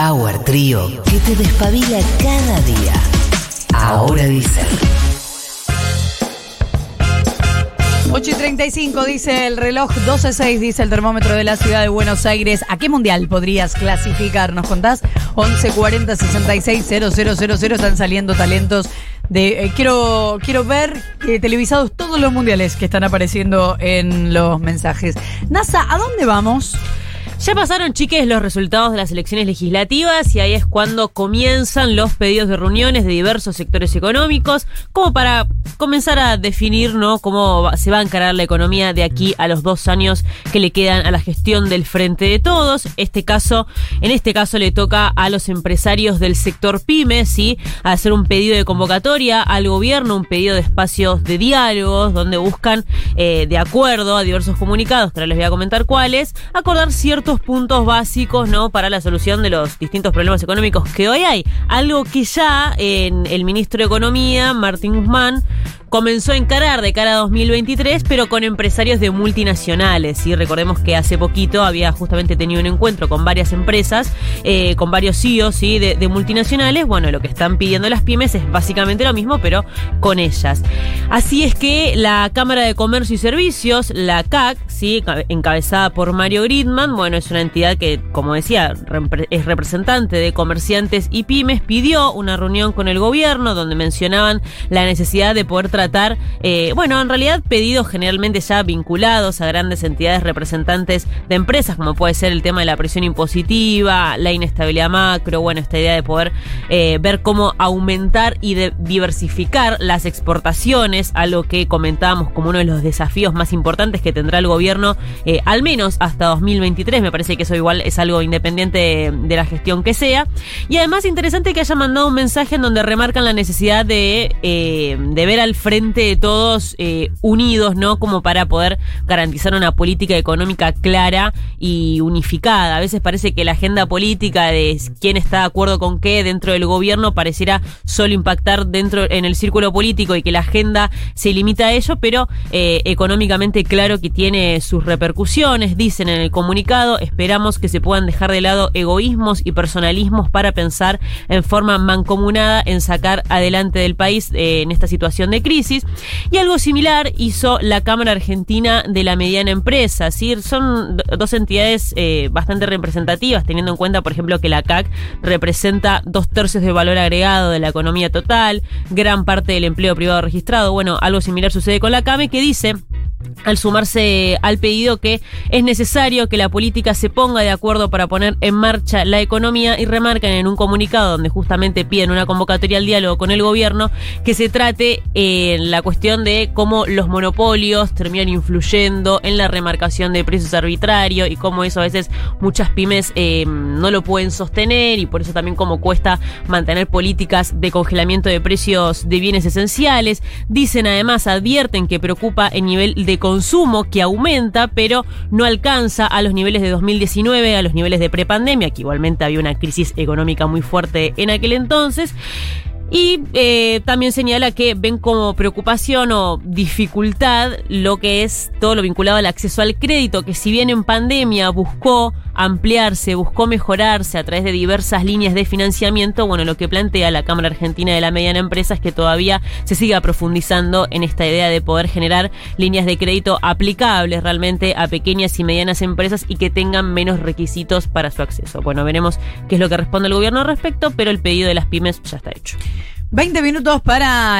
Power Trío que te despabila cada día. Ahora dicen. 8 y 35 dice el reloj, 12.6 dice el termómetro de la ciudad de Buenos Aires. ¿A qué mundial podrías clasificar? ¿Nos contás? 1140 66 000 están saliendo talentos de. eh, quiero, quiero ver eh, televisados todos los mundiales que están apareciendo en los mensajes. NASA, ¿a dónde vamos? Ya pasaron, chiques, los resultados de las elecciones legislativas y ahí es cuando comienzan los pedidos de reuniones de diversos sectores económicos, como para comenzar a definir ¿no? cómo se va a encarar la economía de aquí a los dos años que le quedan a la gestión del Frente de Todos. Este caso, en este caso le toca a los empresarios del sector pyme, ¿sí? hacer un pedido de convocatoria al gobierno, un pedido de espacios de diálogos donde buscan, eh, de acuerdo a diversos comunicados, que ahora les voy a comentar cuáles, acordar ciertos puntos básicos ¿no? para la solución de los distintos problemas económicos que hoy hay. Algo que ya en el ministro de Economía, Martín Guzmán, comenzó a encarar de cara a 2023, pero con empresarios de multinacionales. Y recordemos que hace poquito había justamente tenido un encuentro con varias empresas, eh, con varios CEOs ¿sí? de, multinacionales. Bueno, lo que están pidiendo las pymes es básicamente lo mismo, pero con ellas. Así es que la Cámara de Comercio y Servicios, la CAC, ¿sí? Ca- encabezada por Mario Gridman, bueno, es una entidad que, como decía, es representante de comerciantes y pymes, pidió una reunión con el gobierno donde mencionaban la necesidad de poder tratar, eh, bueno, en realidad pedidos generalmente ya vinculados a grandes entidades representantes de empresas, como puede ser el tema de la presión impositiva, la inestabilidad macro, bueno, esta idea de poder eh, ver cómo aumentar y diversificar las exportaciones, algo que comentábamos como uno de los desafíos más importantes que tendrá el gobierno, eh, al menos hasta 2023, me parece que eso igual es algo independiente de, de la gestión que sea. Y además interesante que haya mandado un mensaje en donde remarcan la necesidad de, eh, de ver al frente de todos eh, unidos, ¿no? Como para poder garantizar una política económica clara y unificada. A veces parece que la agenda política de quién está de acuerdo con qué dentro del gobierno pareciera solo impactar dentro en el círculo político y que la agenda se limita a ello, pero eh, económicamente claro que tiene sus repercusiones, dicen en el comunicado, esperamos que se puedan dejar de lado egoísmos y personalismos para pensar en forma mancomunada en sacar adelante del país eh, en esta situación de crisis. Y algo similar hizo la Cámara Argentina de la Mediana Empresa, ¿sí? son do- dos entidades eh, bastante representativas, teniendo en cuenta, por ejemplo, que la CAC representa dos tercios del valor agregado de la economía total, gran parte del empleo privado registrado. Bueno, algo similar sucede con la CAME que dice al sumarse al pedido que es necesario que la política se ponga de acuerdo para poner en marcha la economía y remarcan en un comunicado donde justamente piden una convocatoria al diálogo con el gobierno que se trate eh, la cuestión de cómo los monopolios terminan influyendo en la remarcación de precios arbitrarios y cómo eso a veces muchas pymes eh, no lo pueden sostener y por eso también como cuesta mantener políticas de congelamiento de precios de bienes esenciales. Dicen además, advierten que preocupa el nivel de consumo que aumenta, pero no alcanza a los niveles de 2019, a los niveles de prepandemia, que igualmente había una crisis económica muy fuerte en aquel entonces. Y eh, también señala que ven como preocupación o dificultad lo que es todo lo vinculado al acceso al crédito, que si bien en pandemia buscó ampliarse, buscó mejorarse a través de diversas líneas de financiamiento, bueno, lo que plantea la Cámara Argentina de la Mediana Empresa es que todavía se siga profundizando en esta idea de poder generar líneas de crédito aplicables realmente a pequeñas y medianas empresas y que tengan menos requisitos para su acceso. Bueno, veremos qué es lo que responde el gobierno al respecto, pero el pedido de las pymes ya está hecho. 20 minutos para la